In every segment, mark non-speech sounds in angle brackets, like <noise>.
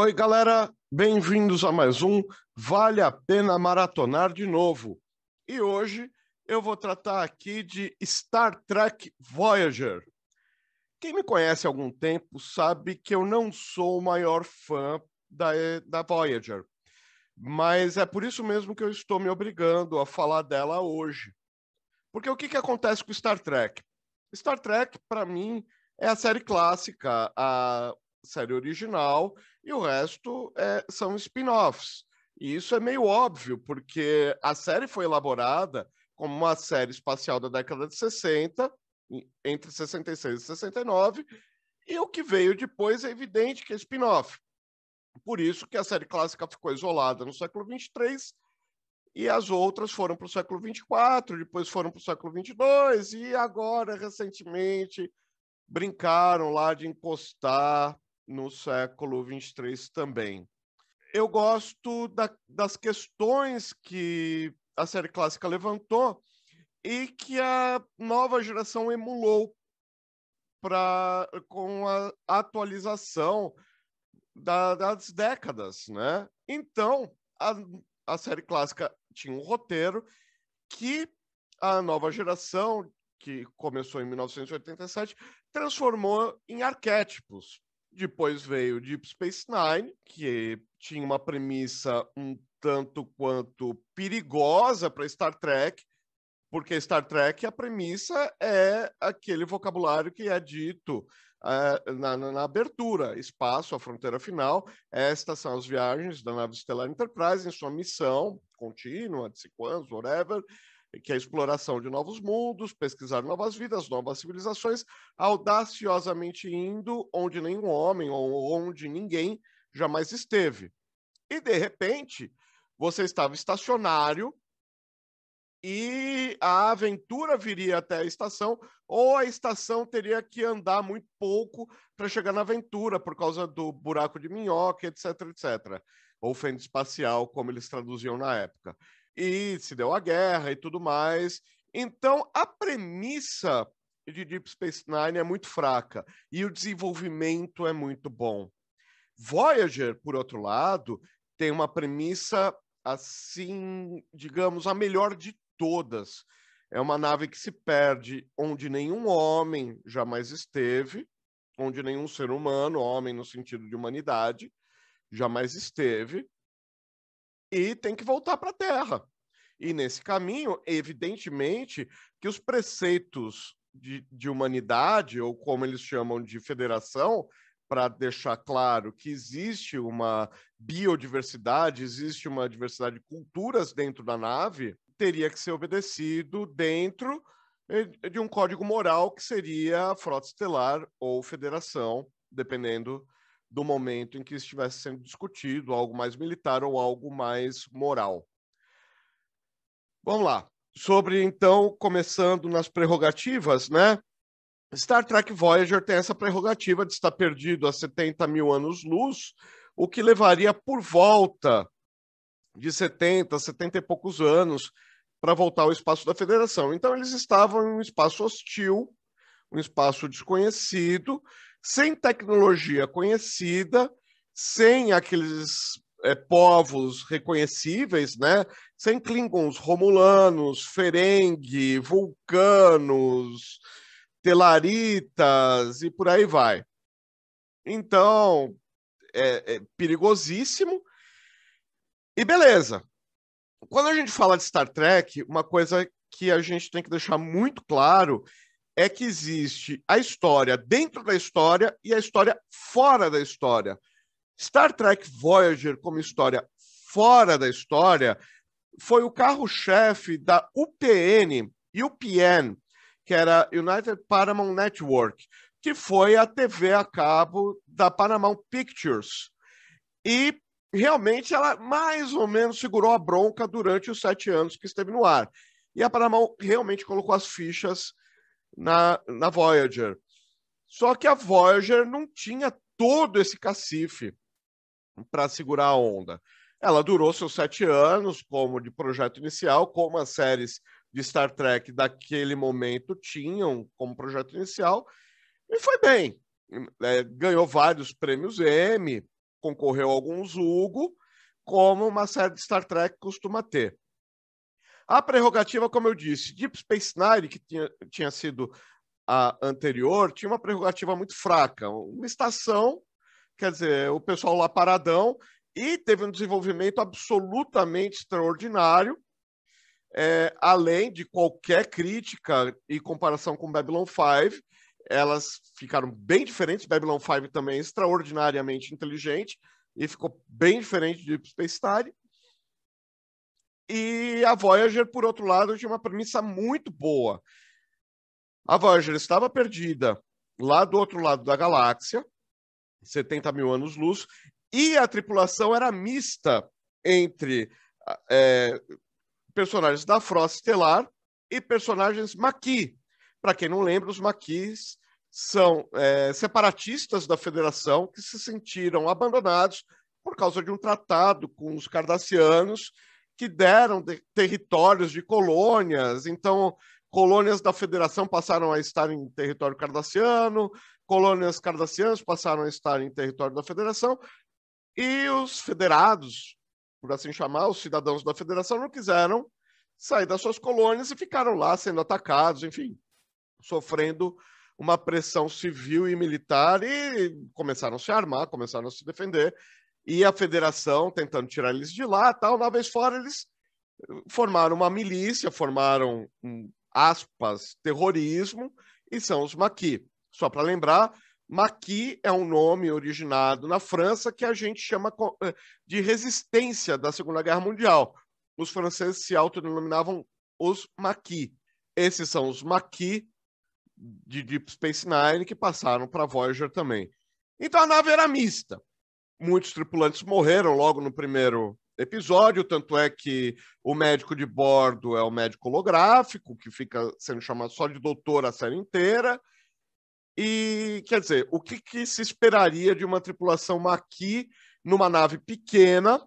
Oi, galera, bem-vindos a mais um Vale a Pena Maratonar de Novo. E hoje eu vou tratar aqui de Star Trek Voyager. Quem me conhece há algum tempo sabe que eu não sou o maior fã da, da Voyager, mas é por isso mesmo que eu estou me obrigando a falar dela hoje. Porque o que, que acontece com Star Trek? Star Trek, para mim, é a série clássica, a série original, e o resto é, são spin-offs. E isso é meio óbvio, porque a série foi elaborada como uma série espacial da década de 60, entre 66 e 69, e o que veio depois é evidente que é spin-off. Por isso que a série clássica ficou isolada no século 23 e as outras foram para o século 24, depois foram para o século 22 e agora recentemente brincaram lá de encostar no século 23 também. Eu gosto da, das questões que a série clássica levantou e que a nova geração emulou para com a atualização da, das décadas, né? Então, a, a série clássica tinha um roteiro que a nova geração, que começou em 1987, transformou em arquétipos. Depois veio Deep Space Nine, que tinha uma premissa um tanto quanto perigosa para Star Trek, porque Star Trek a premissa é aquele vocabulário que é dito uh, na, na, abertura: espaço, a fronteira final. Estas são as viagens da nave Stellar Enterprise em sua missão contínua, de cinco anos, whatever, que é a exploração de novos mundos, pesquisar novas vidas, novas civilizações, audaciosamente indo onde nenhum homem ou onde ninguém jamais esteve. E, de repente, você estava estacionário e a aventura viria até a estação, ou a estação teria que andar muito pouco para chegar na aventura, por causa do buraco de minhoca, etc, etc. Ou fenda espacial, como eles traduziam na época e se deu a guerra e tudo mais. Então, a premissa de Deep Space Nine é muito fraca e o desenvolvimento é muito bom. Voyager, por outro lado, tem uma premissa assim, digamos, a melhor de todas. É uma nave que se perde onde nenhum homem jamais esteve, onde nenhum ser humano, homem no sentido de humanidade, jamais esteve, e tem que voltar para a Terra. E nesse caminho, evidentemente, que os preceitos de, de humanidade, ou como eles chamam de federação, para deixar claro que existe uma biodiversidade, existe uma diversidade de culturas dentro da nave, teria que ser obedecido dentro eh, de um código moral que seria a frota estelar ou federação, dependendo do momento em que estivesse sendo discutido, algo mais militar ou algo mais moral. Vamos lá. Sobre, então, começando nas prerrogativas, né? Star Trek Voyager tem essa prerrogativa de estar perdido a 70 mil anos-luz, o que levaria por volta de 70, 70 e poucos anos para voltar ao espaço da Federação. Então, eles estavam em um espaço hostil, um espaço desconhecido, sem tecnologia conhecida, sem aqueles é, povos reconhecíveis, né? Sem Klingons, Romulanos, Ferengi, Vulcanos, Telaritas e por aí vai. Então, é, é perigosíssimo. E beleza. Quando a gente fala de Star Trek, uma coisa que a gente tem que deixar muito claro é que existe a história dentro da história e a história fora da história. Star Trek Voyager, como história fora da história, foi o carro-chefe da UPN, UPN, que era United Paramount Network, que foi a TV a cabo da Paramount Pictures. E realmente ela mais ou menos segurou a bronca durante os sete anos que esteve no ar. E a Paramount realmente colocou as fichas na, na Voyager. Só que a Voyager não tinha todo esse cacife para segurar a onda. Ela durou seus sete anos como de projeto inicial, como as séries de Star Trek daquele momento tinham como projeto inicial, e foi bem. É, ganhou vários prêmios Emmy, concorreu a alguns Hugo, como uma série de Star Trek costuma ter. A prerrogativa, como eu disse, Deep Space Nine, que tinha, tinha sido a anterior, tinha uma prerrogativa muito fraca. Uma estação, quer dizer, o pessoal lá paradão, e teve um desenvolvimento absolutamente extraordinário, é, além de qualquer crítica e comparação com Babylon 5, elas ficaram bem diferentes. Babylon 5 também é extraordinariamente inteligente e ficou bem diferente de Deep Space Nine. E a Voyager, por outro lado, tinha uma premissa muito boa. A Voyager estava perdida lá do outro lado da galáxia, 70 mil anos-luz, e a tripulação era mista entre é, personagens da Frota Estelar e personagens Maquis. Para quem não lembra, os Maquis são é, separatistas da Federação que se sentiram abandonados por causa de um tratado com os cardassianos que deram de, territórios de colônias. Então, colônias da Federação passaram a estar em território cardassiano, colônias cardassianas passaram a estar em território da Federação, e os federados, por assim chamar, os cidadãos da Federação, não quiseram sair das suas colônias e ficaram lá sendo atacados, enfim, sofrendo uma pressão civil e militar e começaram a se armar, começaram a se defender e a federação tentando tirar eles de lá, tal, uma vez fora eles formaram uma milícia, formaram aspas terrorismo e são os maquis. Só para lembrar, Maqui é um nome originado na França que a gente chama eh, de resistência da Segunda Guerra Mundial. Os franceses se autodenominavam os Maquis. Esses são os Maquis de Deep Space Nine que passaram para Voyager também. Então a nave era mista muitos tripulantes morreram logo no primeiro episódio, tanto é que o médico de bordo é o médico holográfico, que fica sendo chamado só de doutor a série inteira. E, quer dizer, o que, que se esperaria de uma tripulação Maquis numa nave pequena,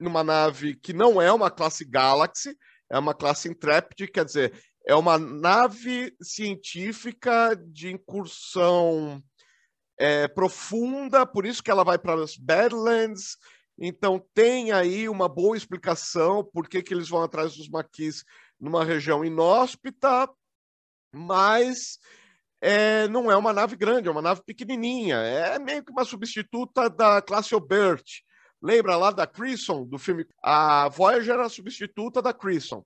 numa nave que não é uma classe Galaxy, é uma classe Intrepid, quer dizer, é uma nave científica de incursão é, profunda, por isso que ela vai para as Badlands. Então tem aí uma boa explicação por que, que eles vão atrás dos maquis numa região inóspita, mas é, não é uma nave grande, é uma nave pequenininha. É meio que uma substituta da classe Obert. Lembra lá da Cresson, do filme? A Voyager era a substituta da Cresson.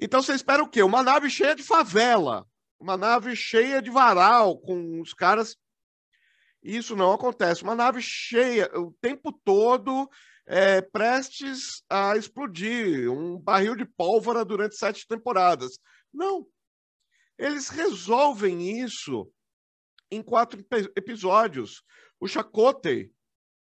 Então você espera o quê? Uma nave cheia de favela uma nave cheia de varal, com os caras. Isso não acontece. Uma nave cheia, o tempo todo é, prestes a explodir, um barril de pólvora durante sete temporadas. Não. Eles resolvem isso em quatro episódios. O Chakotay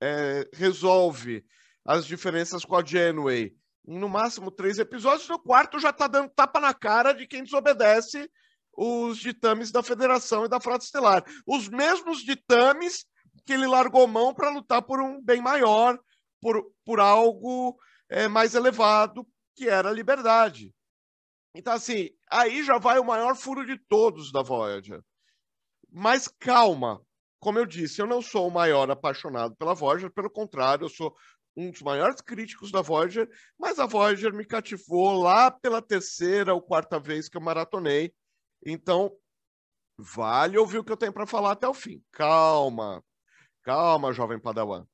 é, resolve as diferenças com a Genway em no máximo três episódios. No quarto já está dando tapa na cara de quem desobedece os ditames da Federação e da Frota Estelar. Os mesmos ditames que ele largou mão para lutar por um bem maior, por, por algo é, mais elevado, que era a liberdade. Então, assim, aí já vai o maior furo de todos da Voyager. Mas calma, como eu disse, eu não sou o maior apaixonado pela Voyager, pelo contrário, eu sou um dos maiores críticos da Voyager, mas a Voyager me cativou lá pela terceira ou quarta vez que eu maratonei. Então, vale ouvir o que eu tenho para falar até o fim. Calma, calma, jovem Padawan.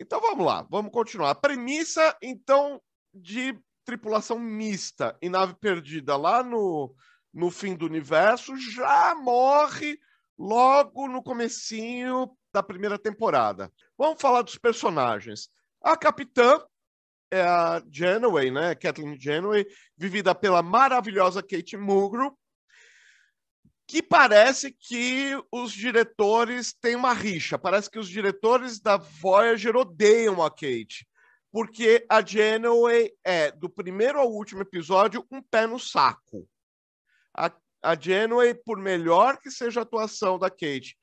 Então vamos lá, vamos continuar. A premissa, então, de tripulação mista e nave perdida lá no, no fim do universo já morre logo no comecinho da primeira temporada. Vamos falar dos personagens. A capitã é a Janeway, né? Kathleen Janeway, vivida pela maravilhosa Kate Mulgrew, que parece que os diretores têm uma rixa. Parece que os diretores da Voyager odeiam a Kate, porque a Janeway é, do primeiro ao último episódio, um pé no saco. A, a Janeway, por melhor que seja a atuação da Kate,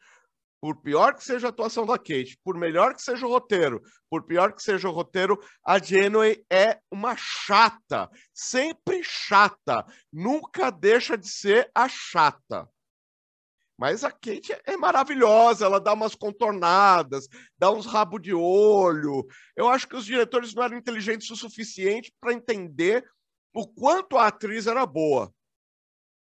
por pior que seja a atuação da Kate, por melhor que seja o roteiro, por pior que seja o roteiro, a Janeway é uma chata, sempre chata, nunca deixa de ser a chata. Mas a Kate é maravilhosa, ela dá umas contornadas, dá uns rabo de olho. Eu acho que os diretores não eram inteligentes o suficiente para entender o quanto a atriz era boa.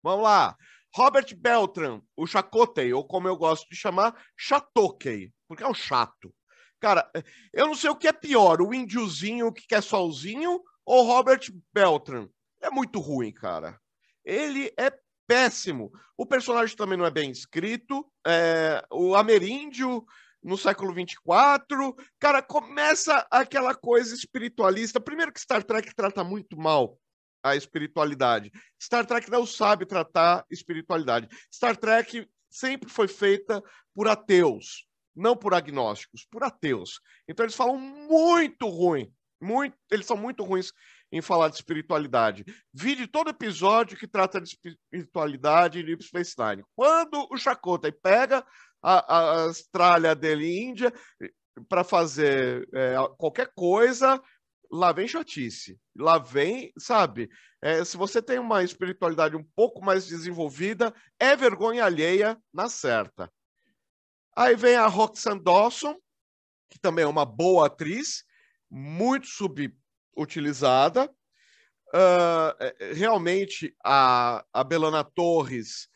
Vamos lá. Robert Beltran, o Chakotay, ou como eu gosto de chamar, Chatokey, porque é um chato. Cara, eu não sei o que é pior, o índiozinho que quer solzinho ou Robert Beltran. É muito ruim, cara. Ele é péssimo. O personagem também não é bem escrito. É, o ameríndio no século 24, cara, começa aquela coisa espiritualista. Primeiro que Star Trek trata muito mal a espiritualidade. Star Trek não sabe tratar espiritualidade. Star Trek sempre foi feita por ateus, não por agnósticos, por ateus. Então eles falam muito ruim, muito, eles são muito ruins em falar de espiritualidade. Vide todo episódio que trata de espiritualidade em Deep Space Nine. Quando o Chakotay pega a, a, a dele Índia para fazer é, qualquer coisa, lá vem chatice. Lá vem, sabe? É, se você tem uma espiritualidade um pouco mais desenvolvida, é vergonha alheia na certa. Aí vem a Roxanne Dawson, que também é uma boa atriz, muito subutilizada. Uh, realmente, a, a Belana Torres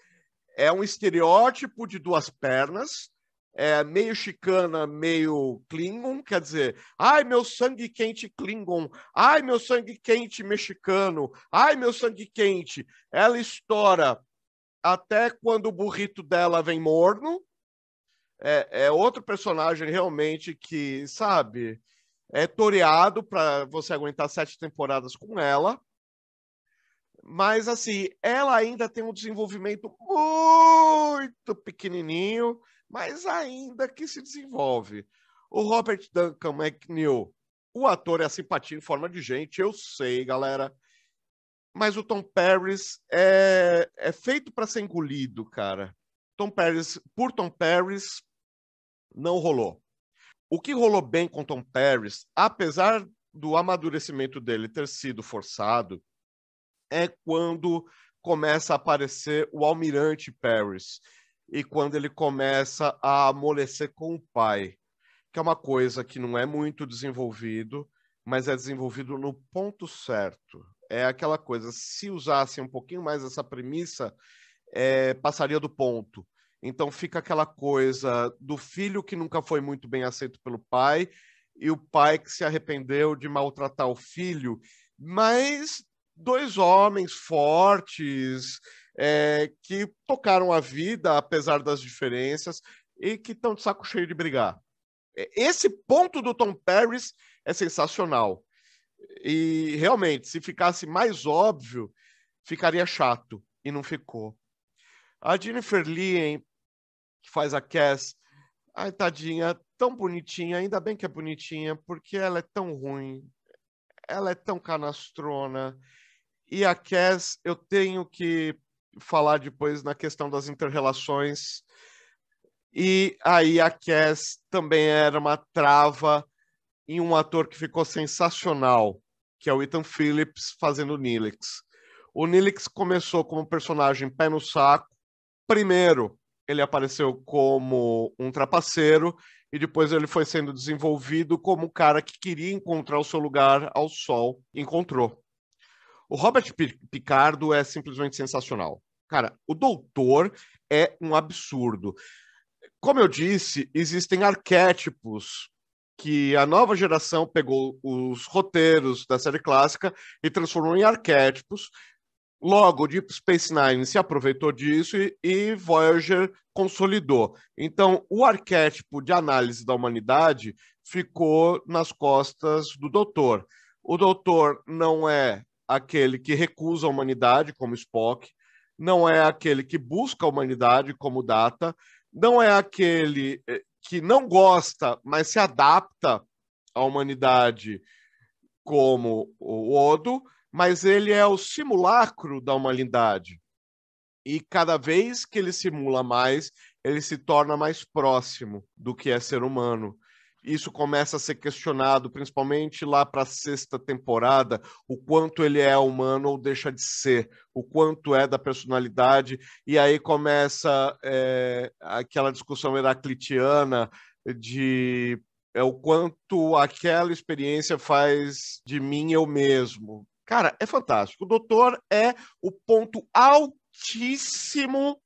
é um estereótipo de duas pernas, é, meio chicana, meio Klingon, quer dizer, ai meu sangue quente Klingon, ai meu sangue quente mexicano, ai meu sangue quente. Ela estoura até quando o burrito dela vem morno. É, é outro personagem realmente que, sabe, é toreado para você aguentar sete temporadas com ela. Mas, assim, ela ainda tem um desenvolvimento muito pequenininho mas ainda que se desenvolve. O Robert Duncan McNeil, o ator é a simpatia em forma de gente, eu sei, galera. Mas o Tom Paris é, é feito para ser engolido, cara. Tom Paris, por Tom Paris, não rolou. O que rolou bem com Tom Paris, apesar do amadurecimento dele ter sido forçado, é quando começa a aparecer o Almirante Paris, e quando ele começa a amolecer com o pai, que é uma coisa que não é muito desenvolvido, mas é desenvolvido no ponto certo. É aquela coisa, se usassem um pouquinho mais essa premissa, é, passaria do ponto. Então fica aquela coisa do filho que nunca foi muito bem aceito pelo pai e o pai que se arrependeu de maltratar o filho, mas dois homens fortes, é, que tocaram a vida, apesar das diferenças, e que estão de saco cheio de brigar. Esse ponto do Tom Paris é sensacional. E realmente, se ficasse mais óbvio, ficaria chato. E não ficou. A Jennifer Lee, que faz a Cass, ai, tadinha, tão bonitinha, ainda bem que é bonitinha, porque ela é tão ruim, ela é tão canastrona. E a Cass, eu tenho que falar depois na questão das interrelações. E aí a Cass também era uma trava em um ator que ficou sensacional, que é o Ethan Phillips fazendo o Nilix. O Nilix começou como personagem pé no saco. Primeiro, ele apareceu como um trapaceiro e depois ele foi sendo desenvolvido como um cara que queria encontrar o seu lugar ao sol. Encontrou. O Robert Picardo é simplesmente sensacional. Cara, o Doutor é um absurdo. Como eu disse, existem arquétipos que a nova geração pegou os roteiros da série clássica e transformou em arquétipos. Logo, Deep Space Nine se aproveitou disso e, e Voyager consolidou. Então, o arquétipo de análise da humanidade ficou nas costas do Doutor. O Doutor não é aquele que recusa a humanidade, como Spock, não é aquele que busca a humanidade como data, não é aquele eh, que não gosta, mas se adapta à humanidade como o Odo, mas ele é o simulacro da humanidade. E cada vez que ele simula mais, ele se torna mais próximo do que é ser humano. Isso começa a ser questionado, principalmente lá para a sexta temporada, o quanto ele é humano ou deixa de ser, o quanto é da personalidade, e aí começa é, aquela discussão heraclitiana de é, o quanto aquela experiência faz de mim eu mesmo. Cara, é fantástico. O Doutor é o ponto altíssimo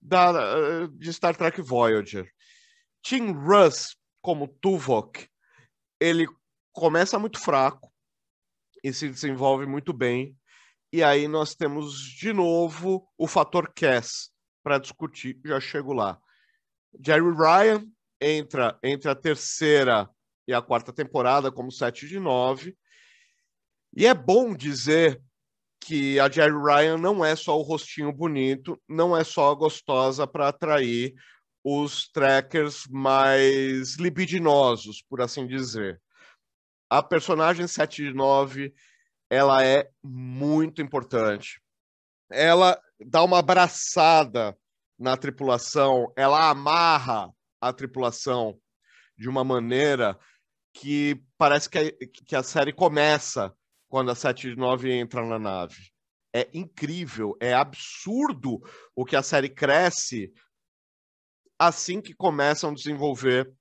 da, de Star Trek Voyager. Tim Russ como Tuvok, ele começa muito fraco e se desenvolve muito bem. E aí nós temos de novo o fator Cass para discutir, já chego lá. Jerry Ryan entra entre a terceira e a quarta temporada como 7 de 9. E é bom dizer que a Jerry Ryan não é só o rostinho bonito, não é só gostosa para atrair os trackers mais libidinosos, por assim dizer. A personagem 7 de 9, ela é muito importante. Ela dá uma abraçada na tripulação, ela amarra a tripulação de uma maneira que parece que a, que a série começa quando a 7 de 9 entra na nave. É incrível, é absurdo o que a série cresce assim que começam a desenvolver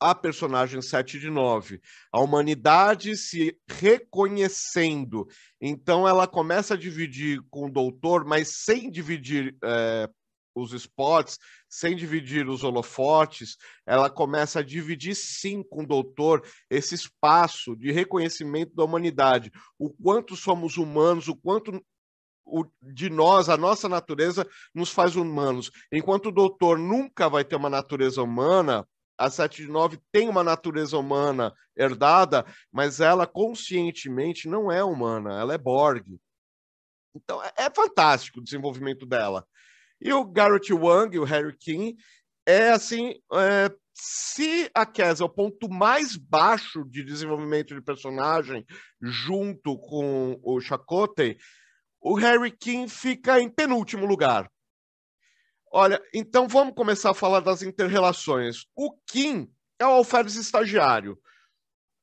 a personagem 7 de 9. A humanidade se reconhecendo. Então ela começa a dividir com o doutor, mas sem dividir é, os spots, sem dividir os holofotes. Ela começa a dividir sim com o doutor esse espaço de reconhecimento da humanidade. O quanto somos humanos, o quanto o, de nós, a nossa natureza, nos faz humanos. Enquanto o doutor nunca vai ter uma natureza humana, a 7 de 9 tem uma natureza humana herdada, mas ela conscientemente não é humana, ela é Borg. Então é, é fantástico o desenvolvimento dela. E o Garrett Wang o Harry King é assim. É, se a Cass é o ponto mais baixo de desenvolvimento de personagem, junto com o Chakotay, o Harry King fica em penúltimo lugar. Olha, então vamos começar a falar das interrelações. O Kim é o alferes estagiário.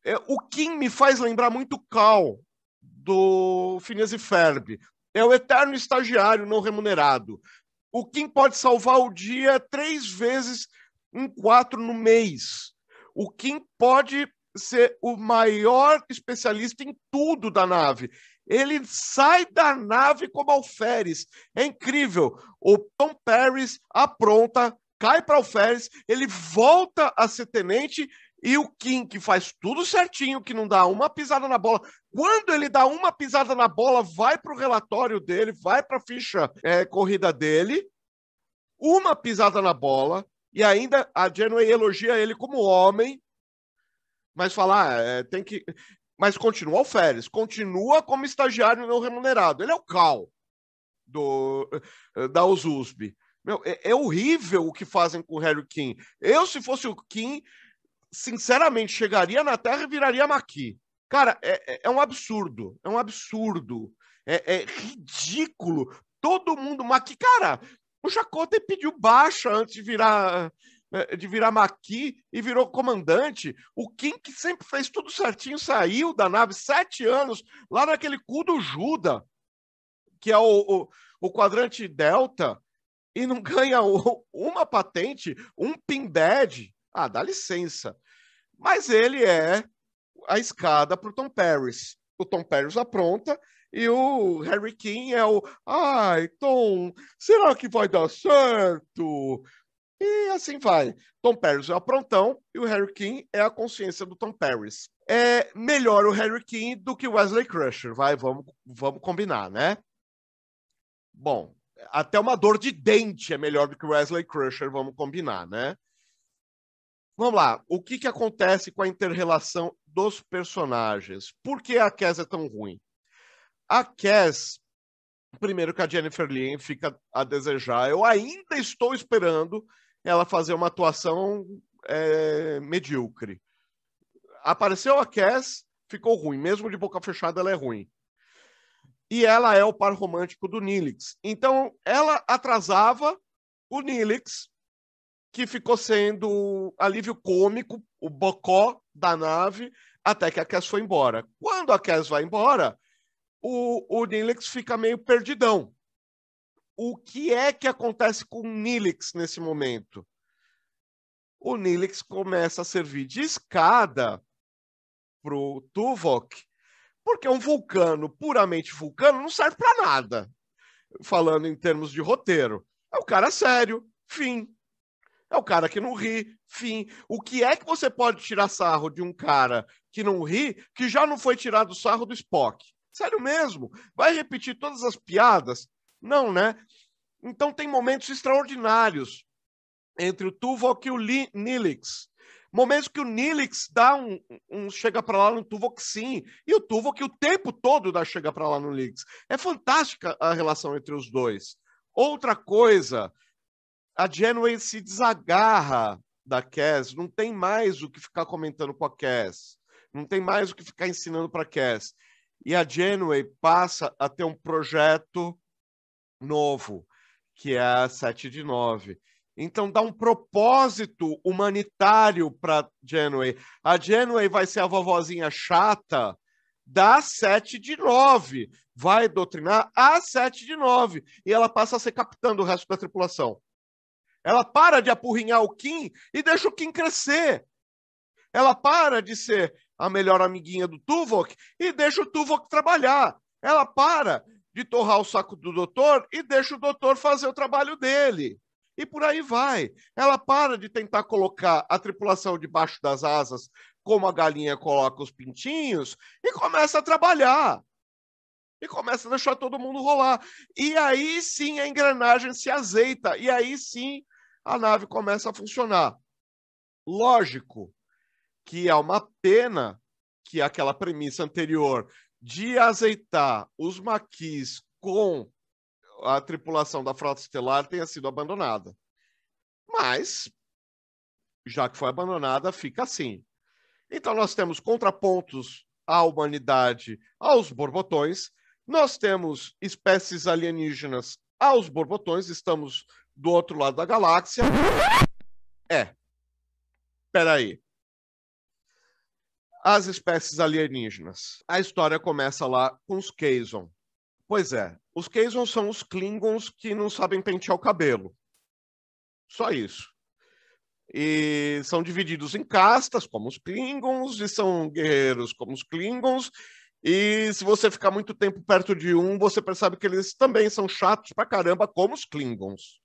É, o Kim me faz lembrar muito Cal, do Phineas e Ferb. É o eterno estagiário não remunerado. O Kim pode salvar o dia três vezes em quatro no mês. O Kim pode ser o maior especialista em tudo da nave. Ele sai da nave como alferes. É incrível. O Tom Paris apronta, cai para alferes, ele volta a ser tenente e o Kim, que faz tudo certinho, que não dá uma pisada na bola. Quando ele dá uma pisada na bola, vai para o relatório dele, vai para a ficha é, corrida dele, uma pisada na bola, e ainda a Janeway elogia ele como homem, mas falar, ah, é, tem que mas continua alferes, continua como estagiário não remunerado. Ele é o Cal do, eh, da USUSB. Meu, é, é, horrível o que fazem com o Harry King. Eu, se fosse o King, sinceramente, chegaria na Terra e viraria Maqui. Cara, é, é, é um absurdo. É um absurdo. É, é ridículo. Todo mundo. Maqui, cara, o Chacota pediu baixa antes de virar de virar maqui e virou comandante. O Kim, que sempre fez tudo certinho, saiu da nave sete anos, lá naquele cu do Juda, que é o, o, o quadrante Delta, e não <laughs> ganha o, uma patente, um pin badge. Ah, dá licença. Mas ele é a escada para o Tom Paris. O Tom Paris apronta e o Harry King é o. Ai, Tom, será que vai dar certo? E assim vai. Tom Paris é o aprontão e o Harry King é a consciência do Tom Paris. É melhor o Harry King do que o Wesley Crusher, vai, vamos, vamos combinar, né? Bom, até uma dor de dente é melhor do que o Wesley Crusher, vamos combinar, né? Vamos lá, o que, que acontece com a interrelação dos personagens? Por que a Cass é tão ruim? A Cass, primeiro que a Jennifer Lien fica a desejar, eu ainda estou esperando ela fazer uma atuação é, medíocre. Apareceu a Cass, ficou ruim. Mesmo de boca fechada, ela é ruim. E ela é o par romântico do Nilix. Então, ela atrasava o Nilix que ficou sendo alívio cômico, o bocó da nave, até que a Cass foi embora. Quando a Cass vai embora, o, o Nilix fica meio perdidão. O que é que acontece com o Nilix nesse momento? O Nilix começa a servir de escada para o Tuvok, porque um vulcano puramente vulcano não serve para nada, falando em termos de roteiro. É o cara sério, fim. É o cara que não ri, fim. O que é que você pode tirar sarro de um cara que não ri, que já não foi tirado sarro do Spock? Sério mesmo? Vai repetir todas as piadas? Não, né? Então tem momentos extraordinários entre o Tuvok e o Nilix. Momentos que o Nilix dá um, um chega para lá no Tuvok sim, e o Tuvok o tempo todo dá chega para lá no Nilix. É fantástica a relação entre os dois. Outra coisa, a Janeway se desagarra da Cass, não tem mais o que ficar comentando com a Cass, não tem mais o que ficar ensinando para a Cass. E a Janeway passa a ter um projeto novo, que é a 7 de 9. Então dá um propósito humanitário para Janeway. A Janeway vai ser a vovozinha chata da 7 de 9. Vai doutrinar a 7 de 9. E ela passa a ser capitã do resto da tripulação. Ela para de apurrinhar o Kim e deixa o Kim crescer. Ela para de ser a melhor amiguinha do Tuvok e deixa o Tuvok trabalhar. Ela para de torrar o saco do doutor e deixa o doutor fazer o trabalho dele. E por aí vai. Ela para de tentar colocar a tripulação debaixo das asas, como a galinha coloca os pintinhos, e começa a trabalhar. E começa a deixar todo mundo rolar. E aí sim a engrenagem se azeita. E aí sim a nave começa a funcionar. Lógico que é uma pena que aquela premissa anterior de azeitar os maquis com a tripulação da frota estelar tenha sido abandonada. Mas, já que foi abandonada, fica assim. Então, nós temos contrapontos à humanidade aos borbotões, nós temos espécies alienígenas aos borbotões, estamos do outro lado da galáxia. É. Peraí. As espécies alienígenas. A história começa lá com os Kazon. Pois é, os Kazon são os Klingons que não sabem pentear o cabelo. Só isso. E são divididos em castas, como os Klingons, e são guerreiros como os Klingons. E se você ficar muito tempo perto de um, você percebe que eles também são chatos pra caramba, como os Klingons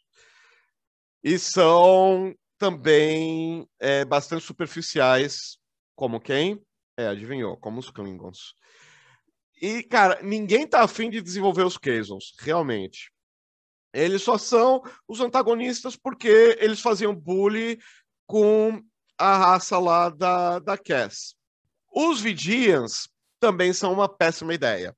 e são também é, bastante superficiais, como quem? É, adivinhou, como os Klingons. E, cara, ninguém tá afim de desenvolver os Kazons, realmente. Eles só são os antagonistas porque eles faziam bullying com a raça lá da, da Cass. Os Vidians também são uma péssima ideia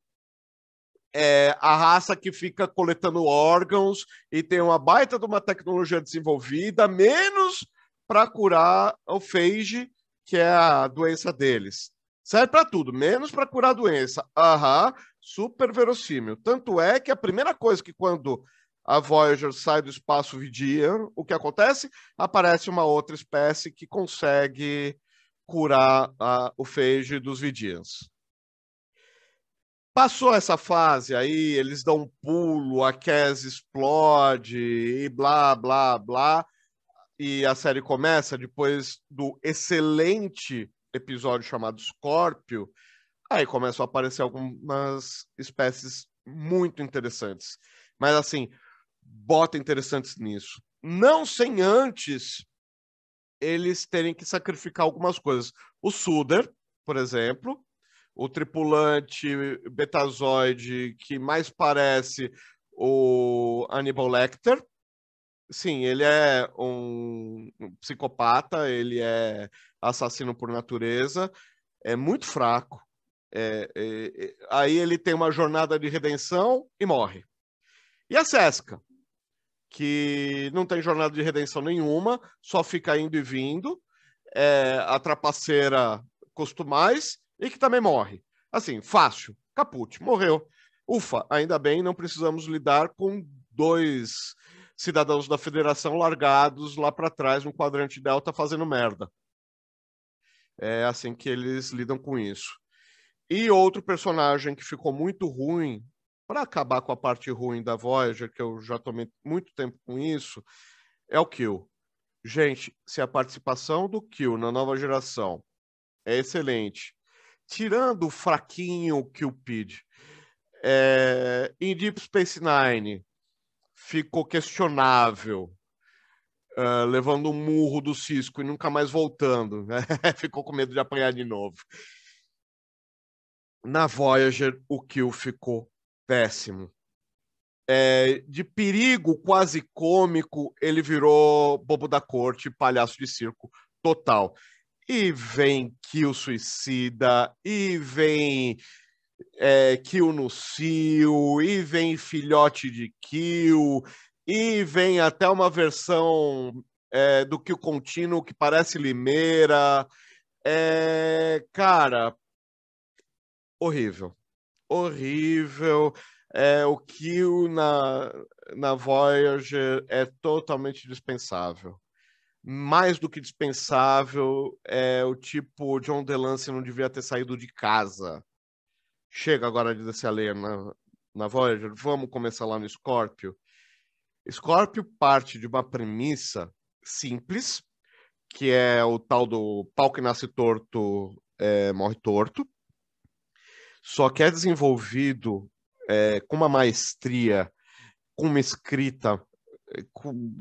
é, a raça que fica coletando órgãos e tem uma baita de uma tecnologia desenvolvida, menos para curar o phage, que é a doença deles. Serve para tudo, menos para curar a doença. Aham, super verossímil. Tanto é que a primeira coisa que quando a Voyager sai do espaço Vidian, o que acontece? Aparece uma outra espécie que consegue curar a, o phage dos Vidians. Passou essa fase aí, eles dão um pulo, a Cass explode e blá, blá, blá. E a série começa depois do excelente episódio chamado Scorpio. Aí começam a aparecer algumas espécies muito interessantes. Mas assim, bota interessantes nisso. Não sem antes eles terem que sacrificar algumas coisas. O Suder, por exemplo, o tripulante betazoide que mais parece o Hannibal Lecter. Sim, ele é um psicopata, ele é assassino por natureza, é muito fraco. É, é, é, aí ele tem uma jornada de redenção e morre. E a Sesca, que não tem jornada de redenção nenhuma, só fica indo e vindo, é a trapaceira costumais e que também morre. Assim, fácil. Caput, morreu. Ufa, ainda bem, não precisamos lidar com dois cidadãos da Federação largados lá para trás no quadrante Delta fazendo merda. É assim que eles lidam com isso. E outro personagem que ficou muito ruim, para acabar com a parte ruim da Voyager, que eu já tomei muito tempo com isso, é o Kill. Gente, se a participação do Kill na nova geração é excelente, tirando o fraquinho Cupid, é, em Deep Space Nine ficou questionável, uh, levando um murro do Cisco e nunca mais voltando, né? <laughs> ficou com medo de apanhar de novo. Na Voyager, o Kill ficou péssimo. É, de perigo quase cômico, ele virou bobo da corte, palhaço de circo total. E vem Kill Suicida, e vem é, Kill no Cio, e vem Filhote de Kill, e vem até uma versão é, do Kill Contínuo que parece Limeira. É, cara, horrível. Horrível. É, o Kill na, na Voyager é totalmente dispensável mais do que dispensável. É o tipo John DeLance não devia ter saído de casa. Chega agora de descer a lenha na, na Voyager. Vamos começar lá no Scorpio. Scorpio parte de uma premissa simples, que é o tal do pau que nasce torto é, morre torto. Só que é desenvolvido é, com uma maestria, com uma escrita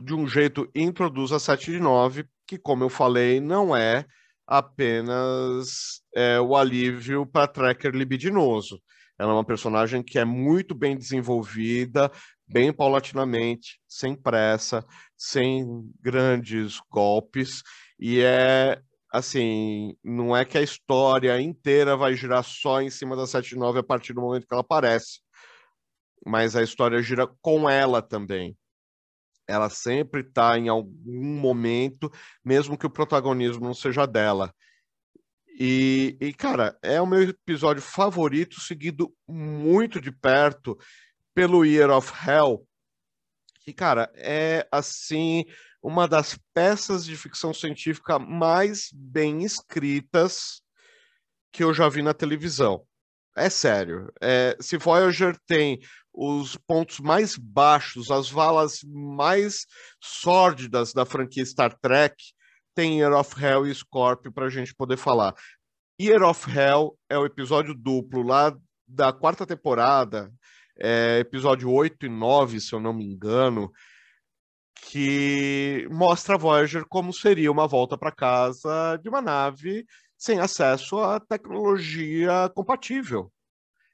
de um jeito introduz a 7 de 9, que, como eu falei, não é apenas é, o alívio para tracker libidinoso. Ela é uma personagem que é muito bem desenvolvida, bem paulatinamente, sem pressa, sem grandes golpes, e é assim, não é que a história inteira vai girar só em cima da 79 a partir do momento que ela aparece, mas a história gira com ela também ela sempre está em algum momento, mesmo que o protagonismo não seja dela. E, e, cara, é o meu episódio favorito, seguido muito de perto pelo Year of Hell, que, cara, é assim uma das peças de ficção científica mais bem escritas que eu já vi na televisão. É sério. É, se Voyager tem os pontos mais baixos, as valas mais sórdidas da franquia Star Trek, tem Year of Hell e Scorpio para a gente poder falar. Year of Hell é o episódio duplo lá da quarta temporada, é, episódio 8 e 9, se eu não me engano, que mostra a Voyager como seria uma volta para casa de uma nave sem acesso à tecnologia compatível.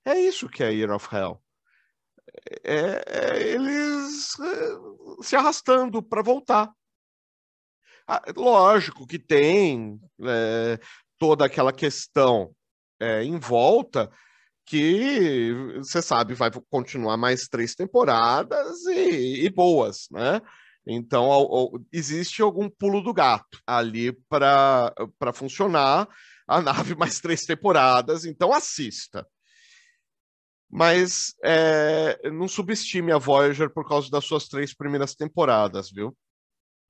É isso que é Year of Hell é, é, eles é, se arrastando para voltar. Ah, lógico que tem é, toda aquela questão é, em volta que você sabe vai continuar mais três temporadas e, e boas, né? Então existe algum pulo do gato ali para funcionar a <laughs> nave mais três temporadas. Então assista mas é, não subestime a Voyager por causa das suas três primeiras temporadas, viu?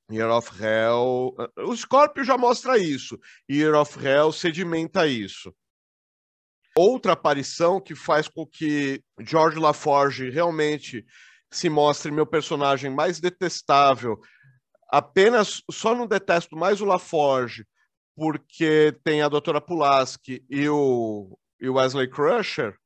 Year of Hell. O Scorpio já mostra isso. Year of Hell sedimenta isso. Outra aparição que faz com que George LaForge realmente se mostre meu personagem mais detestável. Apenas só não detesto mais o LaForge porque tem a Doutora Pulaski e o, e o Wesley Crusher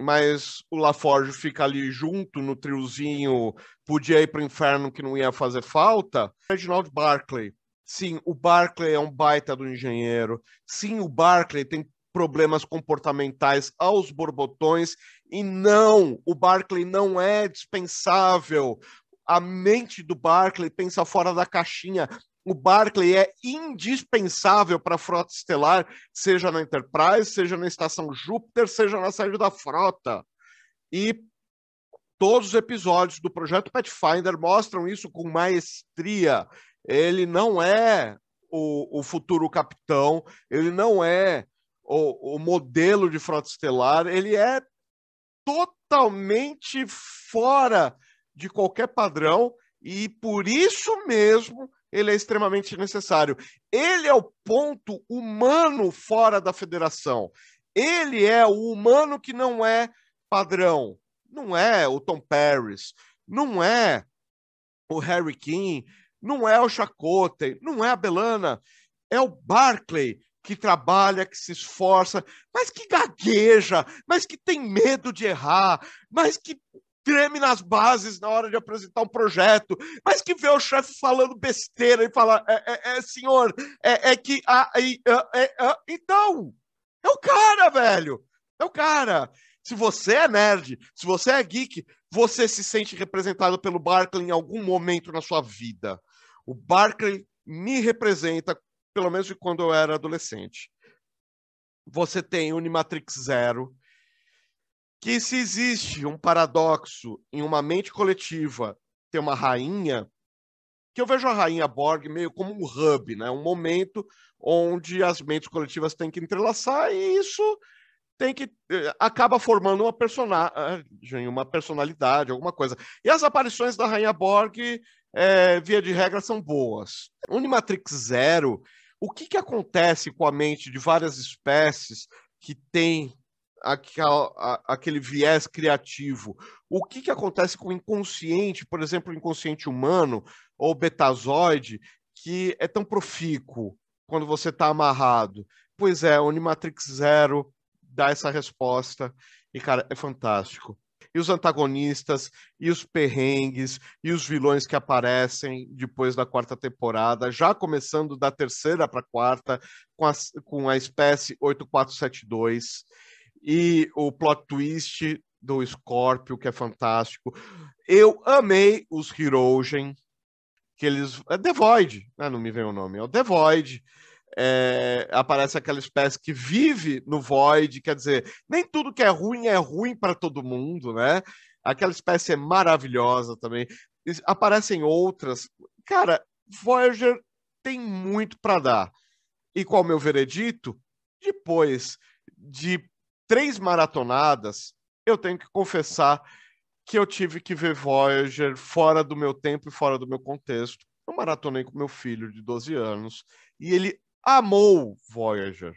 mas o LaForge fica ali junto no triozinho, podia ir para o inferno que não ia fazer falta. Reginald Barclay. Sim, o Barclay é um baita do engenheiro. Sim, o Barclay tem problemas comportamentais aos borbotões e não, o Barclay não é dispensável. A mente do Barclay pensa fora da caixinha o Barclay é indispensável para a frota estelar, seja na Enterprise, seja na estação Júpiter, seja na saída da frota. E todos os episódios do projeto Pathfinder mostram isso com maestria. Ele não é o, o futuro capitão, ele não é o, o modelo de frota estelar, ele é totalmente fora de qualquer padrão E por isso mesmo ele é extremamente necessário. Ele é o ponto humano fora da federação. Ele é o humano que não é padrão. Não é o Tom Paris, não é o Harry King, não é o Chakotay, não é a Belana, é o Barclay que trabalha, que se esforça, mas que gagueja, mas que tem medo de errar, mas que treme nas bases na hora de apresentar um projeto, mas que vê o chefe falando besteira e fala, é, é, é senhor, é, é que ah, então é o cara, velho, é o cara. Se você é nerd, se você é geek, você se sente representado pelo Barclay em algum momento na sua vida. O Barclay me representa, pelo menos de quando eu era adolescente. Você tem Unimatrix Zero, que se existe um paradoxo em uma mente coletiva ter uma rainha, que eu vejo a rainha Borg meio como um hub, né? um momento onde as mentes coletivas têm que entrelaçar e isso tem que eh, acaba formando uma personagem, uma personalidade, alguma coisa. E as aparições da Rainha Borg, é, via de regra, são boas. Unimatrix Zero, o que, que acontece com a mente de várias espécies que tem aquela, aquele viés criativo? O que, que acontece com o inconsciente, por exemplo, o inconsciente humano ou betazoide, que é tão profícuo quando você está amarrado? Pois é, Unimatrix Zero dar essa resposta. E, cara, é fantástico. E os antagonistas, e os perrengues, e os vilões que aparecem depois da quarta temporada, já começando da terceira para a quarta, com a, com a espécie 8472, e o plot twist do Scorpio, que é fantástico. Eu amei os Hirogen, que eles. É The Void, né? não me vem o nome, é o The Void é, aparece aquela espécie que vive no void, quer dizer, nem tudo que é ruim é ruim para todo mundo, né? Aquela espécie é maravilhosa também. Aparecem outras. Cara, Voyager tem muito para dar. E qual o meu veredito? Depois de três maratonadas, eu tenho que confessar que eu tive que ver Voyager fora do meu tempo e fora do meu contexto. Eu maratonei com meu filho de 12 anos e ele amou Voyager.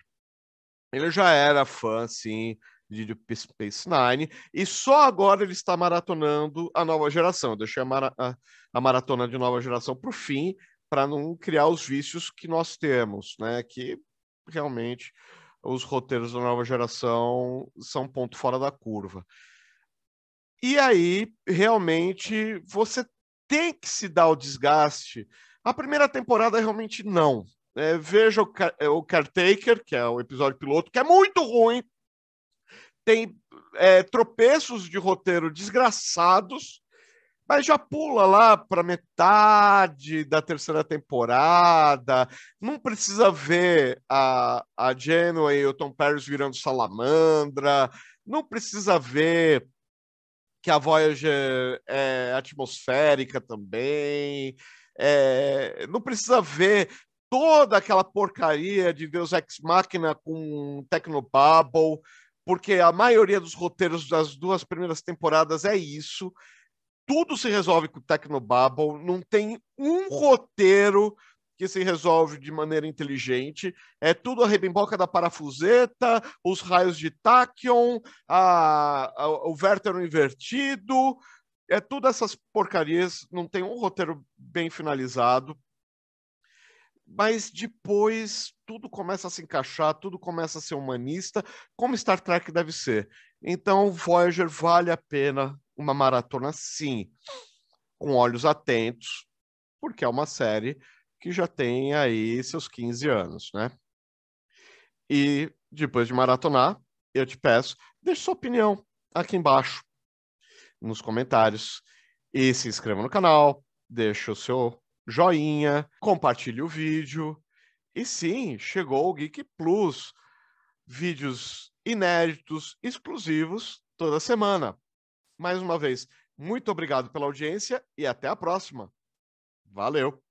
Ele já era fã, sim, de Deep Space Nine, e só agora ele está maratonando a nova geração. Eu deixei a, mara a, a maratona de nova geração para o fim, para não criar os vícios que nós temos, né? Que realmente os roteiros da nova geração são ponto fora da curva. E aí, realmente, você tem que se dar o desgaste. A primeira temporada realmente não. É, veja o, o Caretaker, que é o episódio piloto, que é muito ruim. Tem é, tropeços de roteiro desgraçados, mas já pula lá para metade da terceira temporada. Não precisa ver a, a Janeway e o Tom Paris virando salamandra. Não precisa ver que a Voyager é atmosférica também. É, não precisa ver toda aquela porcaria de Deus Ex Machina com Tecnobabble, porque a maioria dos roteiros das duas primeiras temporadas é isso. Tudo se resolve com Tecnobabble, não tem um roteiro que se resolve de maneira inteligente. É tudo a rebimboca da parafuseta, os raios de Tachyon, a, a, o vértero invertido. É tudo essas porcarias, não tem um roteiro bem finalizado mas depois tudo começa a se encaixar, tudo começa a ser humanista, como Star Trek deve ser. Então, Voyager vale a pena uma maratona sim, com olhos atentos, porque é uma série que já tem aí seus 15 anos, né? E depois de maratonar, eu te peço, deixe sua opinião aqui embaixo, nos comentários, e se inscreva no canal, deixe o seu joinha, compartilhe o vídeo. E sim, chegou o Geek Plus. Vídeos inéditos, exclusivos, toda semana. Mais uma vez, muito obrigado pela audiência e até a próxima. Valeu!